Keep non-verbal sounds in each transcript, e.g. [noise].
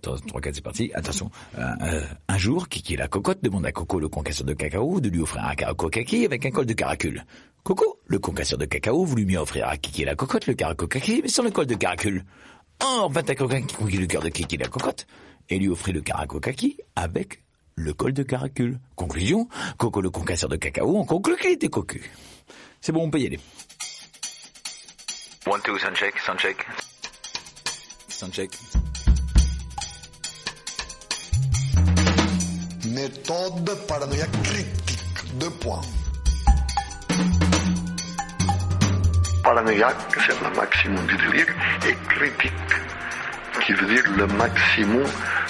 3, 4, c'est parti. Attention. Euh, euh, un jour, Kiki la cocotte demande à Coco, le concasseur de cacao, de lui offrir un caraco kaki avec un col de caracule. Coco, le concasseur de cacao, voulut mieux offrir à Kiki la cocotte le caraco kaki, mais sans le col de caracule. Or, vint à coquin qui conquit le cœur de Kiki la cocotte, et lui offrit le caraco kaki avec le col de caracule. Conclusion, Coco le concasseur de cacao, on conclut qu'il était cocu. C'est bon, on peut y aller. One, two, sound check, sound check. Sound check. Méthode paranoïaque critique. Deux points. Paranoïaque, c'est le maximum du délire, et critique, qui veut dire le maximum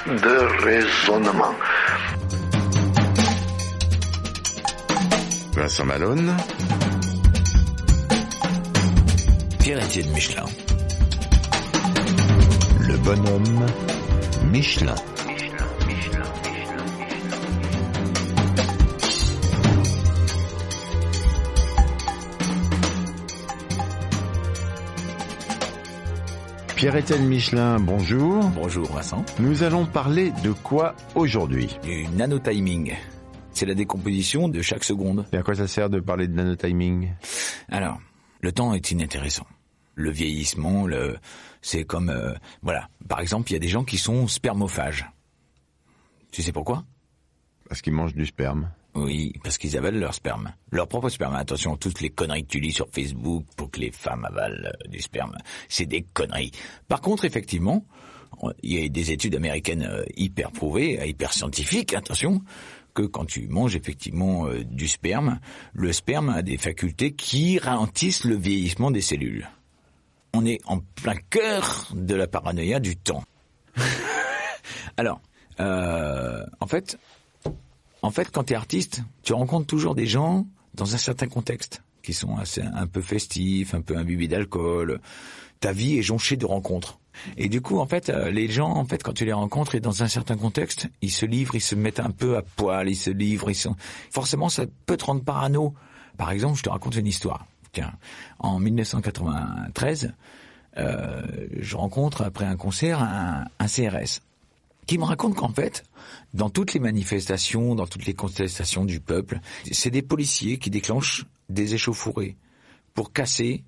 de raisonnement. Vincent Malone, Pierre-Étienne Michelin. le bonhomme Michelin. Pierre-Étienne Michelin, bonjour. Bonjour Vincent. Nous allons parler de quoi aujourd'hui? Du nanotiming. C'est la décomposition de chaque seconde. Et à quoi ça sert de parler de nanotiming? Alors, le temps est inintéressant. Le vieillissement, le, c'est comme, euh, voilà. Par exemple, il y a des gens qui sont spermophages. Tu sais pourquoi? Parce qu'il mange du sperme. Oui, parce qu'ils avalent leur sperme. Leur propre sperme. Attention, toutes les conneries que tu lis sur Facebook pour que les femmes avalent euh, du sperme, c'est des conneries. Par contre, effectivement, il y a des études américaines euh, hyper prouvées, euh, hyper scientifiques, attention, que quand tu manges effectivement du sperme, le sperme a des facultés qui ralentissent le vieillissement des cellules. On est en plein cœur de la paranoïa du temps. [laughs] Alors, en fait, en fait, quand tu es artiste, tu rencontres toujours des gens dans un certain contexte qui sont assez, un peu festifs, un peu imbibés d'alcool. Ta vie est jonchée de rencontres. Et du coup, en fait, euh, les gens, en fait, quand tu les rencontres et dans un certain contexte, ils se livrent, ils se mettent un peu à poil, ils se livrent, ils sont. Forcément, ça peut te rendre parano. Par exemple, je te raconte une histoire. Tiens, en 1993, euh, je rencontre après un concert un, un CRS qui me raconte qu'en fait, dans toutes les manifestations, dans toutes les contestations du peuple, c'est des policiers qui déclenchent des échauffourées pour casser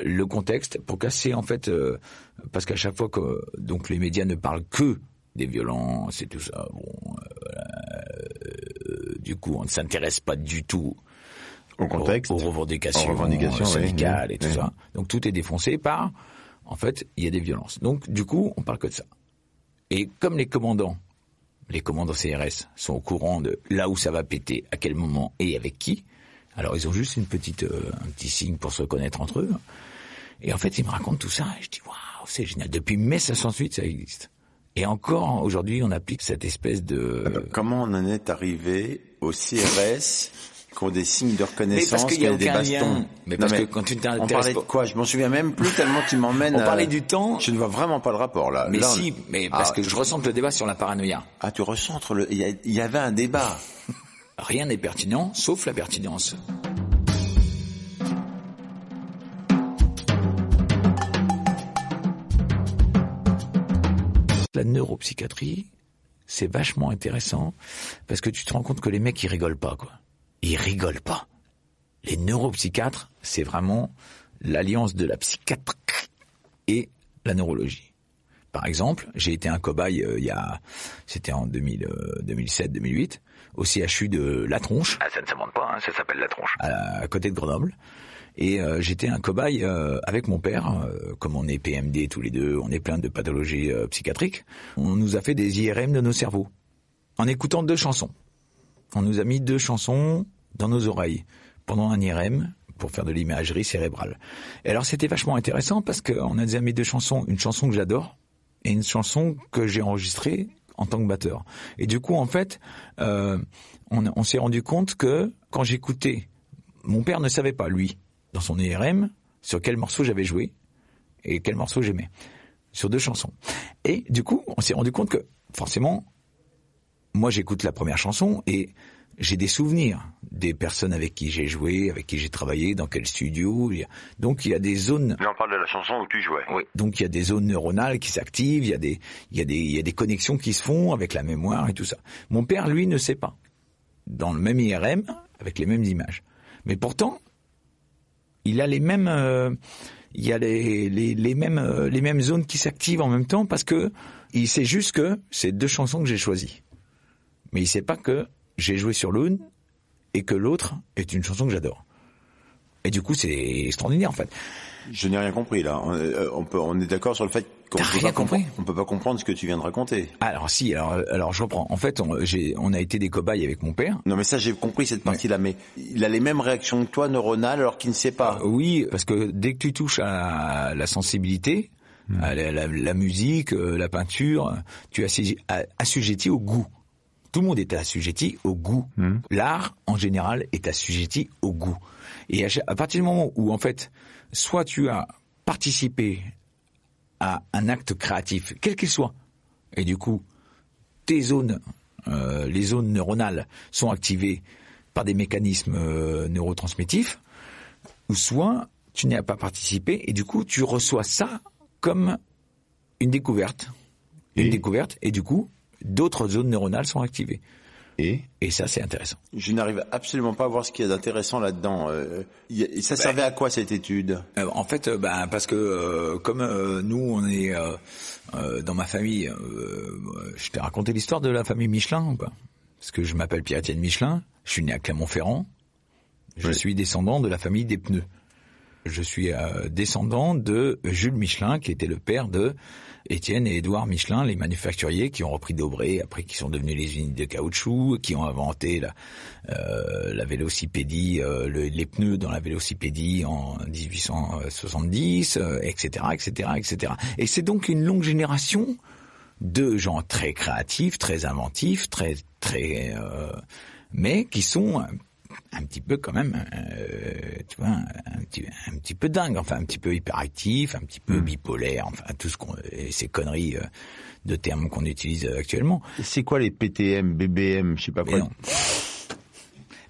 le contexte, pour casser en fait, euh, parce qu'à chaque fois que donc les médias ne parlent que des violences et tout ça, bon, euh, euh, du coup on ne s'intéresse pas du tout Au contexte aux, aux revendications, Aux revendications, oui, syndicales oui, et tout oui. ça. Donc tout est défoncé par, en fait, il y a des violences. Donc du coup, on parle que de ça. Et comme les commandants, les commandants CRS sont au courant de là où ça va péter, à quel moment et avec qui, alors ils ont juste une petite, euh, un petit signe pour se connaître entre eux. Et en fait, ils me racontent tout ça et je dis waouh, c'est génial. Depuis mai 508, ça existe. Et encore aujourd'hui, on applique cette espèce de. Comment on en est arrivé au CRS qui ont des signes de Mais reconnaissance parce qu'il y a qui ont des bastons lien. Mais Non, parce que quand tu On parlait de pas- quoi? Je m'en souviens même plus tellement tu m'emmènes. On euh, parlait du temps? Je ne vois vraiment pas le rapport là. Mais Là, si, mais parce Ah, que je ressens le débat sur la paranoïa. Ah, tu recentres le. Il y, a- il y avait un débat. [laughs] Rien n'est pertinent, sauf la pertinence. La neuropsychiatrie, c'est vachement intéressant parce que tu te rends compte que les mecs ils rigolent pas quoi. Ils rigolent pas. Les neuropsychiatres, c'est vraiment l'alliance de la psychiatrie et la neurologie. Par exemple, j'ai été un cobaye euh, il y a, c'était en 2000, euh, 2007-2008, au CHU de La Tronche. Ah, ça ne s'invente pas, hein, ça s'appelle La Tronche. À, à côté de Grenoble. Et euh, j'étais un cobaye avec mon père, comme on est PMD tous les deux, on est plein de pathologies psychiatriques. On nous a fait des IRM de nos cerveaux en écoutant deux chansons. On nous a mis deux chansons dans nos oreilles pendant un IRM pour faire de l'imagerie cérébrale. Et alors c'était vachement intéressant parce qu'on a mes deux chansons, une chanson que j'adore et une chanson que j'ai enregistrée en tant que batteur. Et du coup, en fait, euh, on, on s'est rendu compte que quand j'écoutais, mon père ne savait pas, lui, dans son IRM, sur quel morceau j'avais joué et quel morceau j'aimais. Sur deux chansons. Et du coup, on s'est rendu compte que, forcément, moi j'écoute la première chanson et j'ai des souvenirs des personnes avec qui j'ai joué, avec qui j'ai travaillé, dans quel studio. Donc il y a des zones. On parle de la chanson où tu jouais. Oui. Donc il y a des zones neuronales qui s'activent, il y a des il y a des il y a des connexions qui se font avec la mémoire et tout ça. Mon père lui ne sait pas. Dans le même IRM avec les mêmes images. Mais pourtant il a les mêmes euh, il y a les, les, les mêmes euh, les mêmes zones qui s'activent en même temps parce que il sait juste que c'est deux chansons que j'ai choisies. Mais il sait pas que j'ai joué sur l'une et que l'autre est une chanson que j'adore. Et du coup, c'est extraordinaire en fait. Je n'ai rien compris là. On, euh, on peut, on est d'accord sur le fait qu'on peut rien pas comprendre- compris On peut pas comprendre ce que tu viens de raconter. Alors si, alors alors je reprends. En fait, on, a été des cobayes avec mon père. Non mais ça j'ai compris cette partie-là, mais il a les mêmes réactions que toi neuronales alors qu'il ne sait pas. Euh, Oui, parce que dès que tu touches à la sensibilité, à la, la- la musique, euh, la peinture, tu es assujetti au goût. Tout le monde est assujetti au goût. L'art, en général, est assujetti au goût. Et à, partir du moment où, en fait, soit tu as participé à un acte créatif, quel qu'il soit, et du coup, tes zones, euh, les zones neuronales sont activées par des mécanismes euh, neurotransmettifs, ou soit tu n'y as pas participé et du coup tu reçois ça comme une découverte, une découverte et du coup d'autres zones neuronales sont activées. Et Et ça c'est intéressant. Je n'arrive absolument pas à voir ce qu'il y a d'intéressant là-dedans. Euh, ça servait à quoi cette étude? Euh, en fait, euh, ben, parce que euh, comme euh, nous, on est euh, euh, dans ma famille, euh, je t'ai raconté l'histoire de la famille Michelin ou pas? Parce que je m'appelle Pierre-Étienne Michelin, je suis né à Clermont-Ferrand, je Oui. suis descendant de la famille des pneus. Je suis euh, descendant de Jules Michelin, qui était le père de Étienne et Édouard Michelin, les manufacturiers qui ont repris Dobré, après qui sont devenus les unités de caoutchouc, qui ont inventé la, euh, la vélocipédie, euh, le- les pneus dans la vélocipédie en 1870, euh, etc., etc., etc. Et c'est donc une longue génération de gens très créatifs, très inventifs, très très, euh, mais qui sont un, petit peu quand même, euh, tu vois, un, petit un petit peu dingue, enfin un petit peu hyperactif, un petit peu bipolaire, enfin tout ce qu'on, et ces conneries euh, de termes qu'on utilise actuellement. c'est quoi les PTM, BBM, je sais pas quoi.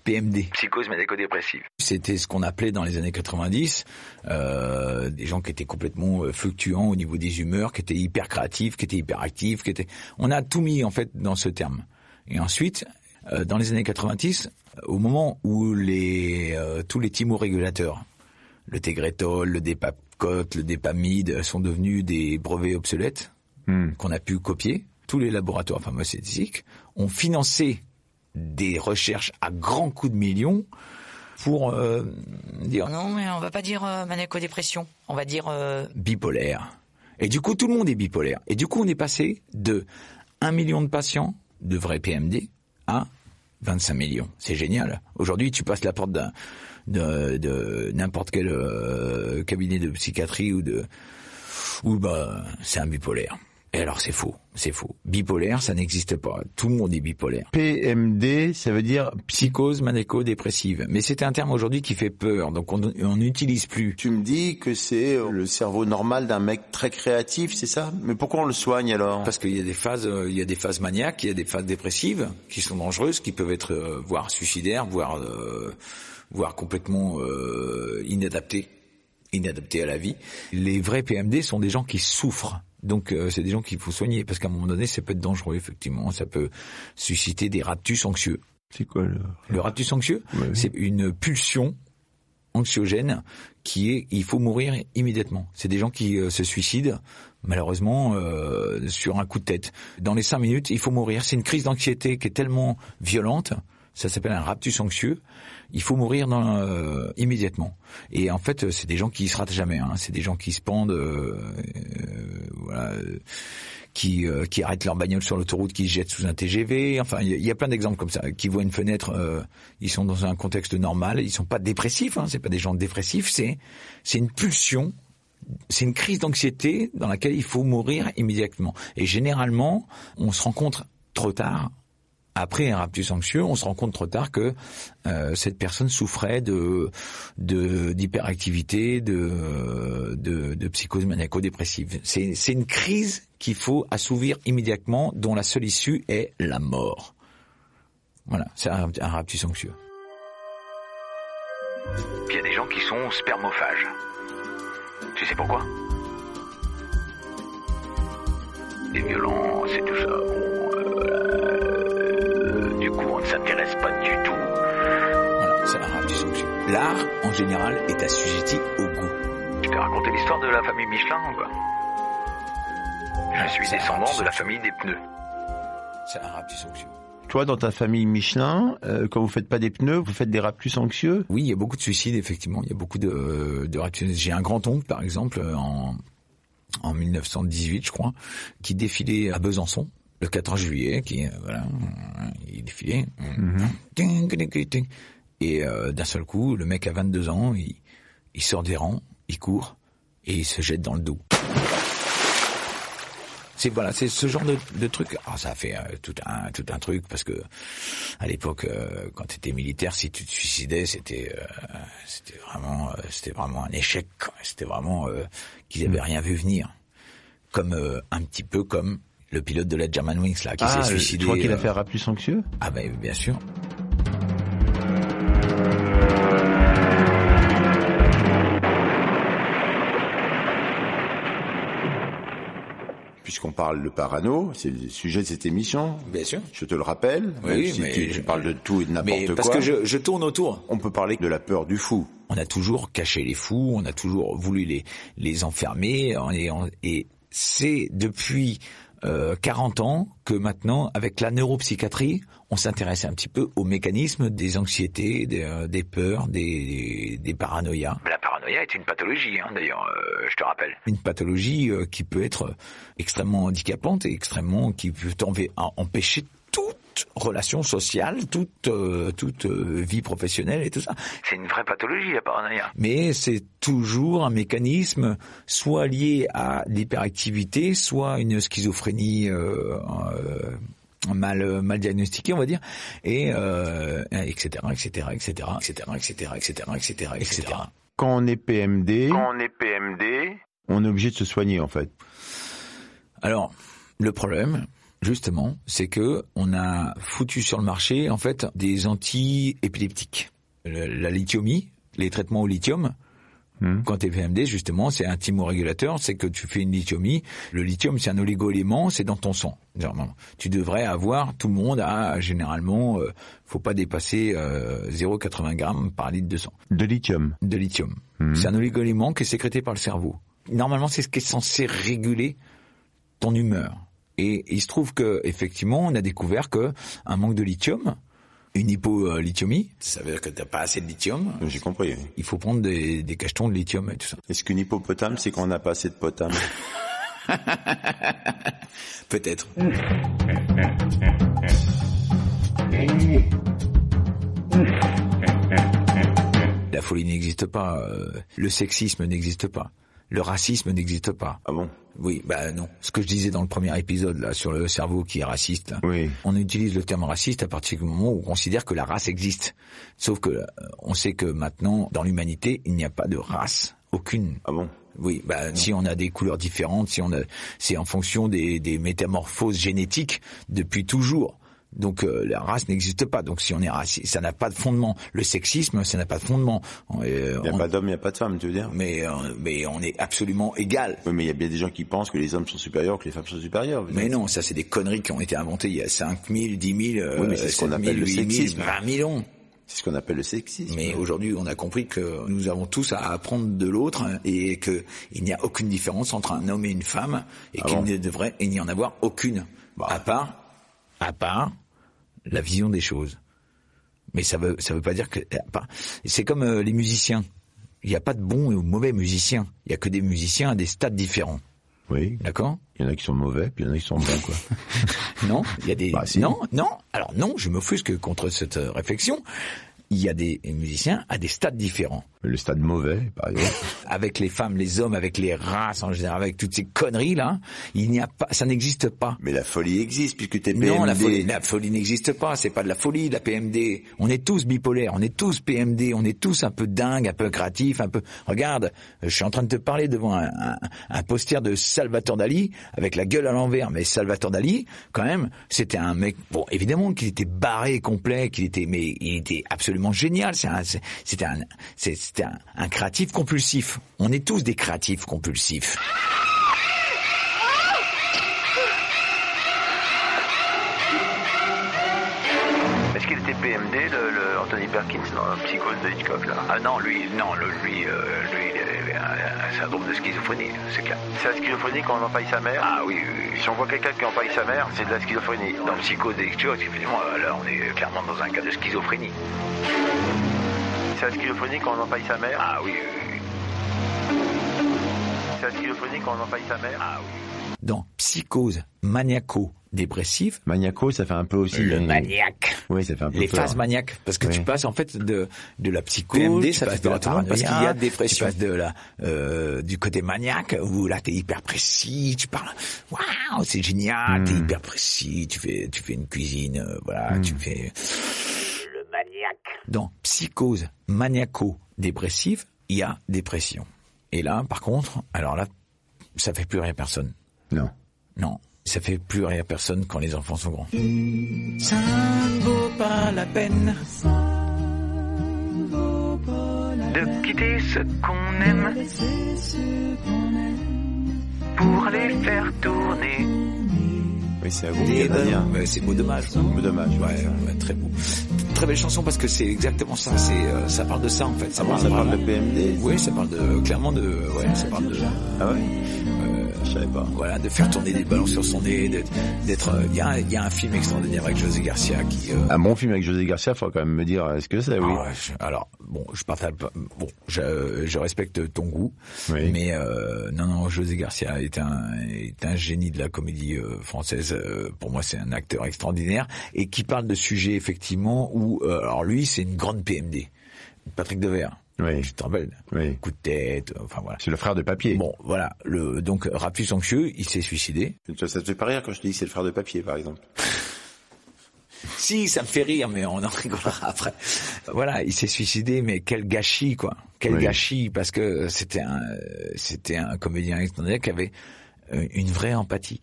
PMD. Psychose médico-dépressive. C'était ce qu'on appelait dans les années 90 euh, des gens qui étaient complètement euh, fluctuants au niveau des humeurs, qui étaient hyper créatifs, qui étaient hyper actifs, qui étaient. On a tout mis en fait dans ce terme. Et ensuite, euh, dans les années 90, au moment où les euh, tous les thymorégulateurs, le Tegretol, le Dépapcot, le Dépamide sont devenus des brevets obsolètes Hmm. qu'on a pu copier, tous les laboratoires pharmaceutiques ont financé des recherches à grands coups de millions pour euh, dire Non, mais on va pas dire euh, manéco-dépression. On va dire euh, bipolaire. Et du coup, tout le monde est bipolaire. Et du coup, on est passé de 1 million de patients de vrais PMD à 25 millions. C'est génial. Aujourd'hui, tu passes la porte d'un de, de n'importe quel euh, cabinet de psychiatrie ou de ou bah c'est un bipolaire. Et alors c'est faux, c'est faux. Bipolaire, ça n'existe pas. Tout le monde est bipolaire. PMD, ça veut dire Psychose manéco-dépressive. Mais c'est un terme aujourd'hui qui fait peur, donc on n'utilise plus. Tu me dis que c'est euh, le cerveau normal d'un mec très créatif, c'est ça? Mais pourquoi on le soigne alors? Parce qu'il y a des phases, euh, il y a des phases maniaques, il y a des phases dépressives qui sont dangereuses, qui peuvent être euh, voire suicidaires, voire euh, voire complètement euh, inadaptées, inadaptées à la vie. Les vrais PMD sont des gens qui souffrent. Donc euh, c'est des gens qu'il faut soigner parce qu'à un moment donné ça peut être dangereux effectivement, ça peut susciter des raptus anxieux. c'est quoi le Le raptus anxieux, Ouais. c'est une pulsion anxiogène qui est il faut mourir immédiatement. C'est des gens qui euh, se suicident malheureusement euh, sur un coup de tête. Dans les cinq minutes, il faut mourir. C'est une crise d'anxiété qui est tellement violente. Ça s'appelle un raptus anxieux. Il faut mourir dans, euh, immédiatement. Et en fait, c'est des gens qui se ratent jamais. Hein. C'est des gens qui se pendent, euh, euh, voilà, euh, qui euh, qui arrêtent leur bagnole sur l'autoroute, qui se jettent sous un TGV. Enfin, il y, a- plein d'exemples comme ça. Qui voient une fenêtre, ils sont dans un contexte normal, ils sont pas dépressifs. Hein, c'est pas des gens dépressifs. C'est c'est une pulsion c'est une crise d'anxiété dans laquelle il faut mourir immédiatement. Et généralement, on se rend compte trop tard. Après un raptus anxieux, on se rend compte trop tard que euh, cette personne souffrait de d'hyperactivité, de, de de psychose maniaco-dépressive. C'est c'est une crise qu'il faut assouvir immédiatement, dont la seule issue est la mort. Voilà, c'est un, un raptus anxieux. Il y a des gens qui sont spermophages. Tu sais pourquoi? Les violences et tout ça. S'intéresse pas du tout. Voilà, c'est un raptus anxieux. L'art, en général, est assujetti au goût. Je t'ai raconté l'histoire de la famille Michelin ou quoi Je suis descendant de la famille des pneus. C'est un raptus anxieux. Toi, dans ta famille Michelin, euh, quand vous faites pas des pneus, vous faites des raptus anxieux? Oui, il y a beaucoup de suicides, effectivement. Il y a beaucoup de, de raptus. J'ai un grand-oncle, par exemple, en, en 1918, je crois, qui défilait à Besançon le 14 juillet, qui, euh, voilà, il défilait. Ting. Et euh, d'un seul coup, le mec a 22 ans, il, il sort des rangs, il court, et il se jette dans le dos. C'est voilà, c'est ce genre de, de truc. Alors ça a fait euh, tout un tout un truc parce que à l'époque, euh, quand tu étais militaire, si tu te suicidais, c'était euh, c'était vraiment c'était vraiment un échec. quoi. C'était vraiment qu'ils avaient rien vu venir. Comme un petit peu comme le pilote de la Germanwings là qui Ah, s'est suicidé. tu crois qu'il a euh, fait un raptus anxieux Ah ben bien sûr. Puisqu'on parle de parano, c'est le sujet de cette émission. Bien sûr. Je te le rappelle. Oui, si mais tu, parles de tout et de n'importe quoi. parce que je, je tourne autour. On peut parler de la peur du fou. On a toujours caché les fous, on a toujours voulu les les enfermer, et c'est depuis euh, 40 ans que maintenant, avec la neuropsychiatrie, on s'intéresse un petit peu aux mécanismes des anxiétés, des, euh, des peurs, des, des paranoïas. La paranoïa est une pathologie, hein, d'ailleurs, euh, je te rappelle. Une pathologie euh, qui peut être extrêmement handicapante et extrêmement qui peut empêcher toute relation sociale, toute euh, toute euh, vie professionnelle et tout ça. C'est une vraie pathologie, la paranoïa. mais c'est toujours un mécanisme soit lié à l'hyperactivité, soit une schizophrénie euh, euh, mal mal diagnostiquée, on va dire, et euh, etc etc etc etc etc etc etc etc. Quand on est PMD, on est PMD, on est obligé de se soigner en fait. Alors le problème. Justement, c'est que on a foutu sur le marché en fait des anti-épileptiques. Le- La lithiumie, les traitements au lithium, Hmm. Quand tu es PMD, justement, c'est un thymorégulateur, c'est que tu fais une lithiumie. Le lithium, c'est un oligoélément, c'est dans ton sang. Normalement. Tu devrais avoir, tout le monde a généralement, euh, faut pas dépasser euh, 0,80 grammes par litre de sang De lithium. de lithium. Mhm. C'est un oligoélément qui est sécrété par le cerveau. Normalement, c'est ce qui est censé réguler ton humeur. Et il se trouve que effectivement, on a découvert que un manque de lithium, une hypolithiumie, ça veut dire que t'as pas assez de lithium. J'ai compris. oui. Il faut prendre des, des cachetons de lithium et tout ça. Est-ce qu'une hippopotame, c'est qu'on n'a pas assez de potame [laughs] Peut-être. La folie n'existe pas, euh, le sexisme n'existe pas, le racisme n'existe pas. Ah bon? Oui, bah non. Ce que je disais dans le premier épisode là sur le cerveau qui est raciste, Oui. on utilise le terme raciste à partir du moment où on considère que la race existe. Sauf que euh, on sait que maintenant dans l'humanité il n'y a pas de race, aucune. Ah bon? Oui, bah, si on a des couleurs différentes, si on a, c'est en fonction des, des métamorphoses génétiques depuis toujours. Donc euh, la race n'existe pas. Donc si on est raciste, ça n'a pas de fondement. Le sexisme, ça n'a pas de fondement. Euh, Il n'y a on- pas d'homme, il n'y a pas de femme, tu veux dire? Mais euh, mais on est absolument égal. Oui, mais il y a bien des gens qui pensent que les hommes sont supérieurs, que les femmes sont supérieures. Mais non, ça c'est des conneries qui ont été inventées il y a 5 000, 10 000, Oui, mais c'est ce qu'on 7 000, appelle le 8 000, sexisme. 20 000 ans. C'est ce qu'on appelle le sexisme. Mais aujourd'hui, on a compris que nous avons tous à apprendre de l'autre et que il n'y a aucune différence entre un homme et une femme et Ah qu'il bon? ne devrait y en avoir aucune. À part, à part la vision des choses. Mais ça veut, ça veut pas dire que, part- c'est comme euh, les musiciens. Il n'y a pas de bons ou mauvais musiciens. Il y a que des musiciens à des stades différents. Oui. D'accord? Il y en a qui sont mauvais, puis il y en a qui sont bons, quoi. [laughs] Non, il y a des Bah, si. non, non. Alors non, je m'offusque contre cette euh, réflexion. Il y a des musiciens à des stades différents. Le stade mauvais, par exemple. [laughs] Avec les femmes, les hommes, avec les races en général, avec toutes ces conneries là, il n'y a pas, ça n'existe pas. Mais la folie existe puisque t'es PMD. Non, la folie, la folie n'existe pas. C'est pas de la folie, la PMD. On est tous bipolaires, on est tous PMD, on est tous un peu dingues, un peu créatifs, un peu. Regarde, je suis en train de te parler devant un, un, un poster de Salvatore Dali avec la gueule à l'envers. Mais Salvatore Dali, quand même, c'était un mec. Bon, évidemment qu'il était barré complet, qu'il était, mais il était absolument génial. C'est un, c'était un, c'est- c'était un, un créatif compulsif. On est tous des créatifs compulsifs. Est-ce qu'il était PMD, le, le Anthony Perkins, dans la psychose de Hitchcock, là? Ah non, lui, non, le- lui, euh, lui, il avait un, un syndrome de schizophrénie, c'est clair. C'est la schizophrénie quand on empaille sa mère? Ah oui, oui, oui. Si on voit quelqu'un qui empaille sa mère, c'est de la schizophrénie. Dans Psychose de Hitchcock, effectivement, là, on est clairement dans un cas de schizophrénie. C'est la schizophrénie quand on empaille sa mère Ah oui, oui, oui. C'est la schizophrénie quand on empaille sa mère Ah oui. Dans psychose maniaco-dépressive, Maniaco, ça fait un peu aussi... le maniaque. Oui, ça fait un peu les peur. phases maniaques parce que Oui. tu passes en fait de de la psychose PMD, tu ça passes fait de la parce qu'il y a dépression tu tu passes de la euh, du côté maniaque où là t'es hyper précis tu parles waouh c'est génial t'es hyper précis tu fais tu fais une cuisine euh, voilà tu fais le maniaque dans psychose maniaco dépressive il y a dépression et là par contre alors là ça fait plus rien à personne Non. non, ça fait plus rien à personne quand les enfants sont grands. Ça ne vaut pas la peine. De quitter ce qu'on aime pour les faire tourner. Oui, c'est à vous, c'est beau dommage. Beau dommage. Ouais, ouais, très beau. Très belle chanson parce que c'est exactement ça. C'est, euh, ça parle de ça en fait. Ça parle, Ça parle de PMD Oui, ça parle de clairement de. Ouais, ça parle de. Ah ouais? Je savais pas. Voilà, de faire tourner des ballons sur son nez, d'être. euh, Il y, a, un- il y a un film extraordinaire avec José Garcia qui. euh, Un bon film avec José Garcia, faut quand même me dire, est-ce que c'est, oui. Ah ouais, je- alors bon, je partage. Bon, je, je respecte ton goût, Oui. mais euh, non, non, José Garcia est un est un génie de la comédie euh, française. Euh, pour moi, c'est un acteur extraordinaire et qui parle de sujets effectivement où, euh, alors lui, c'est une grande PMD. Patrick Devers. Oui. Tu te rappelles Oui. Coup de tête, enfin voilà. C'est le frère de papier. Bon, voilà. Le donc Raptus anxieux, il s'est suicidé. Ça, ça te fait pas rire quand je te dis que c'est le frère de papier, par exemple [laughs] Si, ça me fait rire, mais on en rigolera après. Voilà, il s'est suicidé, mais quel gâchis, quoi. Quel Oui. gâchis, parce que c'était un, c'était un comédien extraordinaire qui avait euh, une vraie empathie.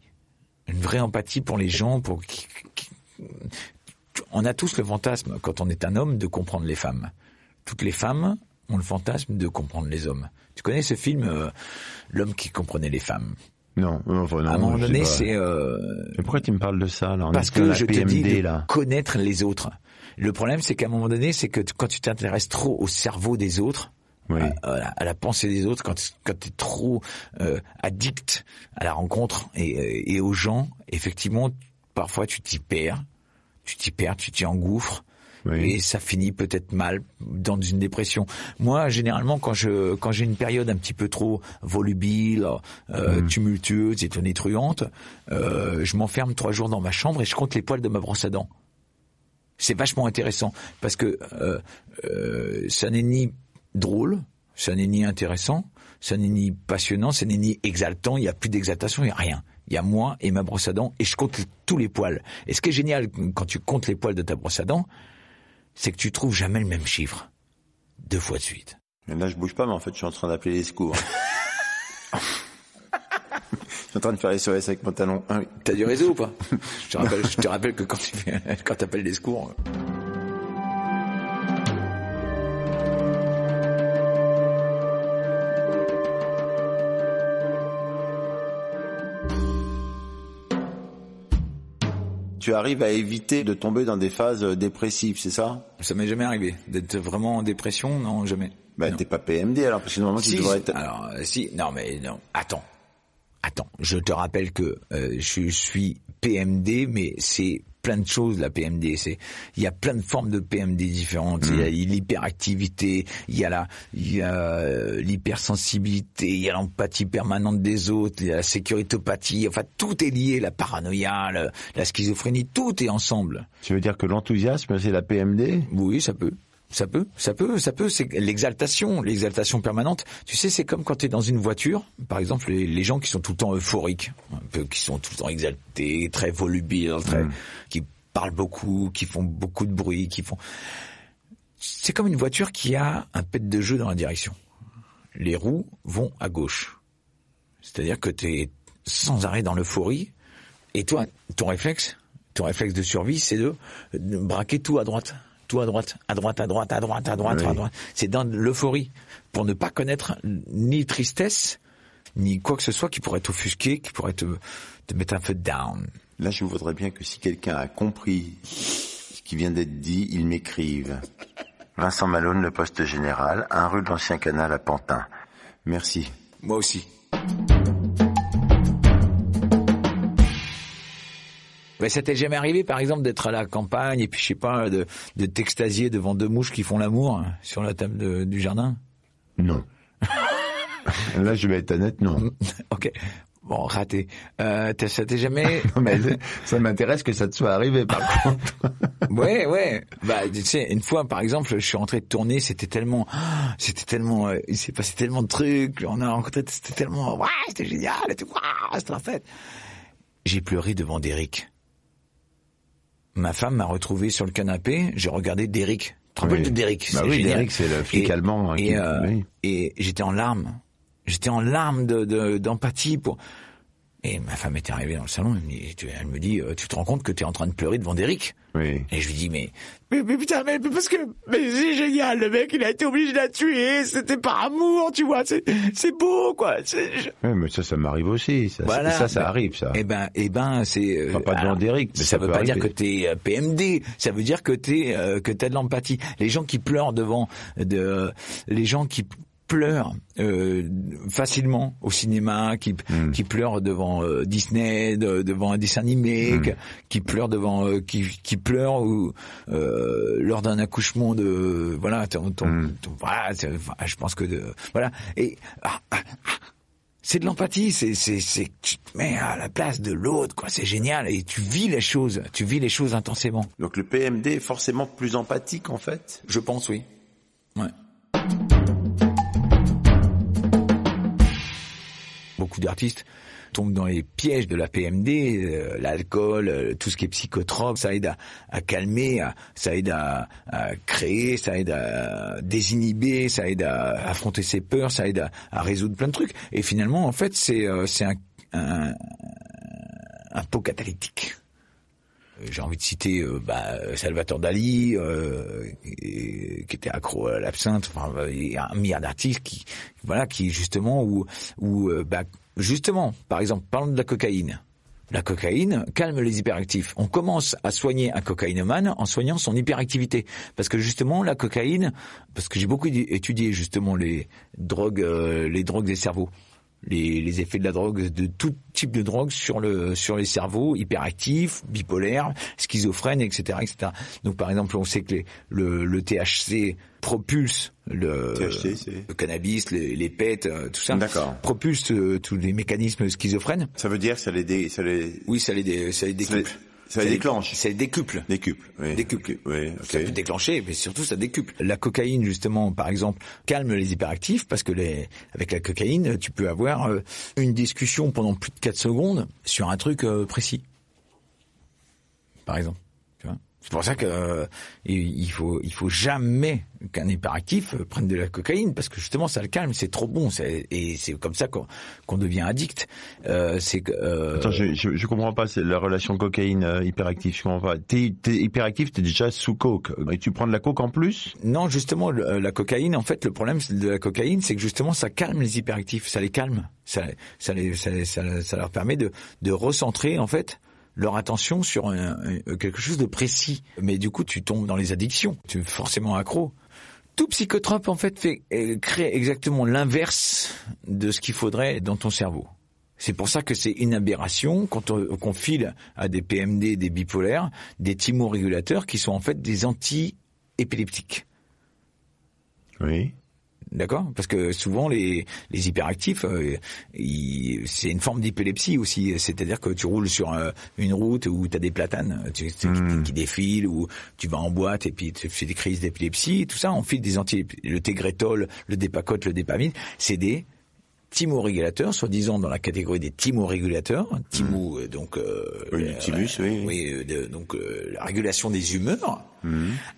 Une vraie empathie pour les gens, pour qui- qui- on a tous le fantasme, quand on est un homme, de comprendre les femmes. Toutes les femmes ont le fantasme de comprendre les hommes. Tu connais ce film, euh, L'homme qui comprenait les femmes? Non, enfin, non. À un moment donné, c'est... euh, Mais pourquoi tu me parles de ça, là On parce que je te PMD, dis de là? connaître les autres. Le problème, c'est qu'à un moment donné, c'est que quand tu t'intéresses trop au cerveau des autres, Oui. à, à la, à la pensée des autres, quand, quand tu es trop euh, addict à la rencontre et, et aux gens, effectivement, parfois tu t'y perds, tu t'y perds, tu t'y engouffres. Oui. Et ça finit peut-être mal dans une dépression. Moi, généralement, quand je quand j'ai une période un petit peu trop volubile, euh, tumultueuse et tonitruante, euh, je m'enferme trois jours dans ma chambre et je compte les poils de ma brosse à dents. C'est vachement intéressant parce que euh, euh, ça n'est ni drôle, ça n'est ni intéressant, ça n'est ni passionnant, ça n'est ni exaltant. Il y a plus d'exaltation, il y a rien. Il y a moi et ma brosse à dents et je compte tous les poils. Et ce qui est génial quand tu comptes les poils de ta brosse à dents, c'est que tu trouves jamais le même chiffre deux fois de suite. Là, je bouge pas, mais en fait, je suis en train d'appeler les secours. [laughs] je suis en train de faire les SOS avec mon talon. Ah oui. T'as du réseau ou pas? [laughs] Je, te rappelle, je te rappelle que quand tu quand t'appelles les secours. Tu arrives à éviter de tomber dans des phases euh, dépressives, c'est ça? Ça m'est jamais arrivé d'être vraiment en dépression, non jamais. Non. t'es pas PMD alors, parce que normalement, tu Si, devrais être... alors euh, si, non mais non, attends, attends. Je te rappelle que euh, je suis PMD, mais c'est plein de choses la PMD. C'est il y a plein de formes de PMD différentes. Il y a l'hyperactivité, il y a la il y a euh, l'hypersensibilité, il y a l'empathie permanente des autres, il y a la sécuritopathie. Enfin, tout est lié. La paranoïa, la schizophrénie, tout est ensemble. Tu veux dire que l'enthousiasme, c'est la PMD Oui, ça peut. Ça peut, ça peut, ça peut. C'est l'exaltation, l'exaltation permanente. Tu sais, c'est comme quand tu es dans une voiture. Par exemple, les, les gens qui sont tout le temps euphoriques, un peu, qui sont tout le temps exaltés, très volubiles, très, qui parlent beaucoup, qui font beaucoup de bruit, qui font. C'est comme une voiture qui a un pet de jeu dans la direction. Les roues vont à gauche. C'est-à-dire que tu es sans arrêt dans l'euphorie. Et toi, ton réflexe, ton réflexe de survie, c'est de braquer tout à droite. Tout à droite, à droite, à droite, à droite, à droite, à droite. C'est dans l'euphorie. Pour ne pas connaître ni tristesse, ni quoi que ce soit qui pourrait t'offusquer, qui pourrait te, te mettre un peu down. Là, je voudrais bien que si quelqu'un a compris ce qui vient d'être dit, il m'écrive. Vincent Malone, le poste général, 1 rue de l'Ancien Canal à Pantin. Merci. Moi aussi. Mais ça t'est jamais arrivé, par exemple, d'être à la campagne et puis je sais pas, de, de t'extasier devant deux mouches qui font l'amour hein, sur la table de- du jardin? Non. [laughs] Là, je vais être honnête, non. [laughs] Ok. Bon, raté. Euh, t'as- ça t'est jamais [laughs] Non, mais ça m'intéresse que ça te soit arrivé, par contre. Ouais, ouais. Bah, tu sais, une fois, par exemple, je suis rentré de tourner, c'était tellement, [gasps] c'était tellement, euh, il s'est passé tellement de trucs, on a rencontré, c'était tellement, ouais, c'était génial, et tout, waouh, c'était la fête. J'ai pleuré devant Derrick. Ma femme m'a retrouvé sur le canapé, j'ai regardé Derrick. Tu Oui. de Derrick Bah c'est oui. Derrick, c'est le flic Et- allemand, hein, Et, qui- euh, oui. et j'étais en larmes. J'étais en larmes de, de- d'empathie pour. Et ma femme était arrivée dans le salon, elle me dit, tu- elle me dit, euh, tu te rends compte que tu es en train de pleurer devant Derrick Oui. Et je lui dis, mais, mais, mais putain, mais parce que, mais c'est génial, le mec, il a été obligé de la tuer, c'était par amour, tu vois, c'est, c'est beau, quoi. c'est- je- Oui, mais ça, ça m'arrive aussi. Ça, Voilà. ça, ça Ben, arrive, ça. Eh ben, eh ben, c'est. euh, Enfin, pas devant alors, Derrick, mais ça, ça veut peut pas dire que t'es euh, PMD. Ça veut dire que t'es, euh, que t'as de l'empathie. Les gens qui pleurent devant, de, les gens qui pleurent euh, facilement au cinéma, qui, Hmm. qui pleurent devant euh, Disney, de- devant un dessin animé, Hmm. qui, qui pleurent devant, euh, qui, qui ou, euh, lors d'un accouchement de, voilà, ton, ton- ton- voilà, c'est- enfin, je pense que de, voilà, et ah, ah, c'est de l'empathie, c'est c'est c'est tu te mets à la place de l'autre quoi, c'est génial et tu vis les choses, tu vis les choses intensément. Donc le PMD est forcément plus empathique, en fait? Je pense oui. Ouais. Beaucoup d'artistes tombent dans les pièges de la PMD, euh, l'alcool, euh, tout ce qui est psychotrope, ça aide à, calmer, ça aide à, créer, ça aide à désinhiber, ça aide à affronter ses peurs, ça aide à, résoudre plein de trucs. Et finalement, en fait, c'est euh, un, un, un pot catalytique. J'ai envie de citer euh, bah, Salvatore Dali, euh, qui était accro à l'absinthe. Enfin, euh, il y a un milliard d'artistes qui, voilà, qui justement, ou, ou euh, bah, justement, par exemple, parlons de la cocaïne. La cocaïne calme les hyperactifs. On commence à soigner un cocaïnomane en soignant son hyperactivité, parce que justement la cocaïne, parce que j'ai beaucoup étudié justement les drogues, euh, les drogues des cerveaux les, les effets de la drogue, de tout type de drogue sur le sur les cerveaux hyperactifs, bipolaires, schizophrènes, etc., etc. Donc par exemple, on sait que les, le, le THC propulse le, THC, le cannabis, les, les pets, euh, tout ça, D'accord. propulse euh, tous les mécanismes schizophrènes. Ça veut dire ça les, dé... ça les... Oui, ça les, dé- ça les ça les... ça les déclenche Ça décuple. Décuple, oui. Décuple. Oui, Ça peut déclencher, mais surtout ça décuple. La cocaïne, justement, par exemple, calme les hyperactifs parce que les, avec la cocaïne, tu peux avoir euh, une discussion pendant plus de 4 secondes sur un truc euh, précis. Par exemple. C'est pour ça que euh, il faut il faut jamais qu'un hyperactif euh, prenne de la cocaïne parce que justement ça le calme, c'est trop bon, c'est- et c'est comme ça qu'on qu'on devient addict. Euh, c'est que euh, Attends, je, je, je comprends pas c'est la relation cocaïne euh, hyperactif. Je comprends pas. T'es, t'es hyperactif, t'es déjà sous coke. Et tu prends de la coke en plus? Non, justement, le- euh, la cocaïne, en fait, le problème de la cocaïne, c'est que justement, ça calme les hyperactifs, ça les calme, ça, ça, les, ça, ça- ça leur permet de, de recentrer, en fait, leur attention sur un- un- quelque chose de précis. Mais du coup, tu tombes dans les addictions, tu es forcément accro. Tout psychotrope, en fait, fait, euh, crée exactement l'inverse de ce qu'il faudrait dans ton cerveau. C'est pour ça que c'est une aberration quand on, qu'on file à des PMD, des bipolaires, des thymorégulateurs qui sont en fait des anti-épileptiques. Oui. D'accord? Parce que souvent les, les hyperactifs, euh, c'est une forme d'épilepsie aussi. C'est-à-dire que tu roules sur euh, une route où tu as des platanes tu, tu- Hmm. qui défilent, ou tu vas en boîte et puis tu fais des crises d'épilepsie. Tout ça, on file des anti Le Tegretol, le Dépacote, le Dépamine, c'est des thymorégulateurs, soi-disant dans la catégorie des thymorégulateurs. Thymo, euh, donc... euh, Hmm. Oui, le thymus, oui. oui, euh, de- donc euh, la régulation des humeurs,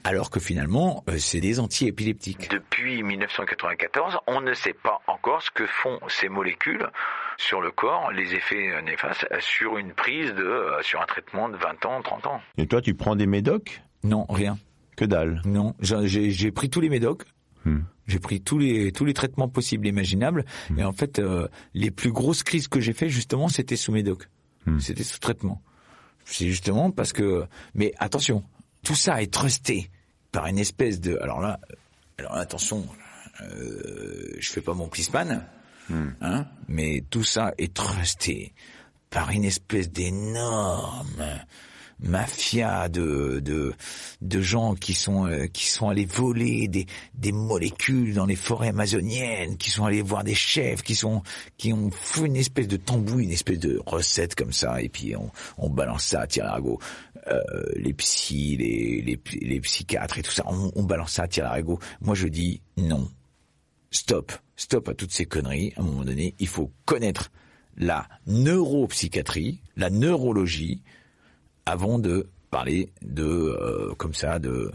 alors que finalement, euh, c'est des anti-épileptiques. Depuis 1994, on ne sait pas encore ce que font ces molécules sur le corps, les effets euh, néfastes euh, sur une prise de, euh, sur un traitement de 20 ans, 30 ans. Et toi, tu prends des médocs? Non, rien. Que dalle. Non, j'ai- j'ai j'ai pris tous les médocs. Hmm. J'ai pris tous les tous les traitements possibles et imaginables. Et en fait, euh, les plus grosses crises que j'ai fait justement, c'était sous médoc. C'était sous traitement. C'est justement parce que. Mais attention, tout ça est trusté par une espèce de. Alors là, alors là, attention, euh, je fais pas mon plisman, hein, mais tout ça est trusté par une espèce d'énorme mafia de de de gens qui sont euh, qui sont allés voler des des molécules dans les forêts amazoniennes, qui sont allés voir des chefs, qui sont qui ont fait une espèce de tambouille, une espèce de recette comme ça, et puis on on balance ça à tire-larigot. Euh, les psys, les, les les psychiatres et tout ça, on, on balance ça à tire-larigot. Moi je dis non, stop, stop à toutes ces conneries. À un moment donné, il faut connaître la neuropsychiatrie, la neurologie, avant de parler de euh, comme ça de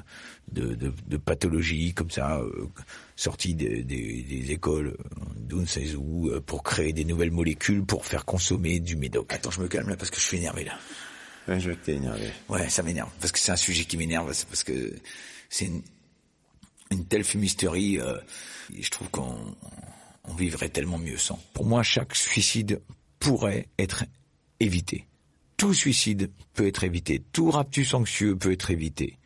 de, de, de pathologie comme ça euh, sortie des, des, des écoles euh, d'on ne sait où euh, pour créer des nouvelles molécules pour faire consommer du médoc. Attends, je me calme là parce que je suis énervé là. Ouais, je vais t'es énervé. Ouais, ça m'énerve parce que c'est un sujet qui m'énerve, c'est parce que c'est une, une telle fumisterie. euh, et je trouve qu'on on vivrait tellement mieux sans. Pour moi, chaque suicide pourrait être évité. Tout suicide peut être évité. Tout raptus anxieux peut être évité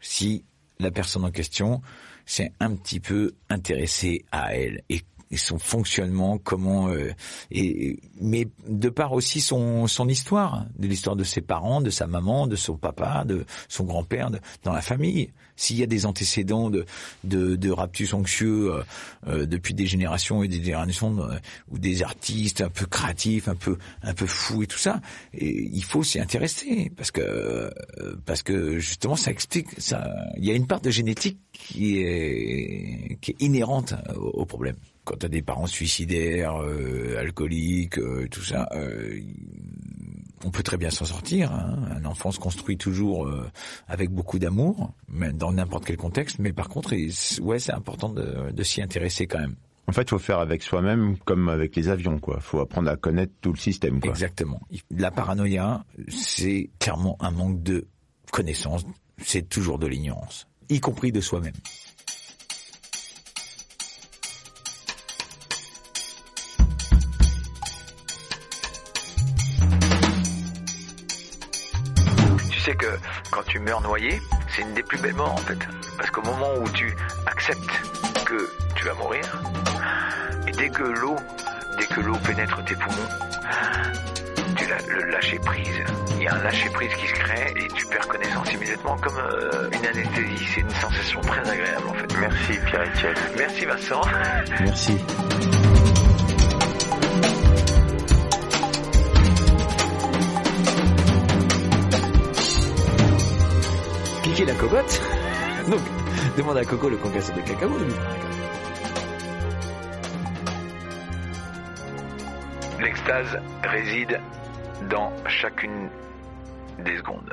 si la personne en question s'est un petit peu intéressée à elle et son fonctionnement, comment euh, et mais de part aussi son son histoire, de l'histoire de ses parents, de sa maman, de son papa, de son grand-père, dans la famille. S'il y a des antécédents de de, de raptus anxieux euh, euh, depuis des générations et des générations euh, ou des artistes un peu créatifs, un peu un peu fous et tout ça, il faut s'y intéresser parce que euh, parce que justement ça explique ça. Il y a une part de génétique qui est qui est inhérente au problème. Quand tu as des parents suicidaires, euh, alcooliques, euh, tout ça, euh, on peut très bien s'en sortir. hein. Un enfant se construit toujours avec beaucoup d'amour, dans n'importe quel contexte. Mais par contre, il- ouais, c'est important de, de s'y intéresser quand même. En fait, faut faire avec soi-même comme avec les avions, quoi. Faut apprendre à connaître tout le système, quoi. Exactement. La paranoïa, c'est clairement un manque de connaissance. C'est toujours de l'ignorance, y compris de soi-même. Sais que quand tu meurs noyé, c'est une des plus belles morts en fait. Parce qu'au moment où tu acceptes que tu vas mourir, et dès que l'eau, dès que l'eau pénètre tes poumons, tu l'as le lâcher prise. Il y a un lâcher prise qui se crée et tu perds connaissance immédiatement comme euh, une anesthésie. C'est une sensation très agréable en fait. Merci Pierre-Etienne. Merci Vincent. Merci. Cliquez la cocotte. Donc, demande à Coco le concasseur de cacao. L'extase réside dans chacune des secondes.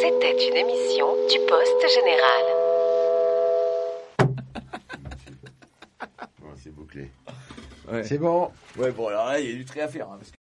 C'était une émission du Poste Général. Bon, c'est bouclé. Ouais. C'est bon. Ouais, bon, alors là, il y a du trait à faire. hein, parce que-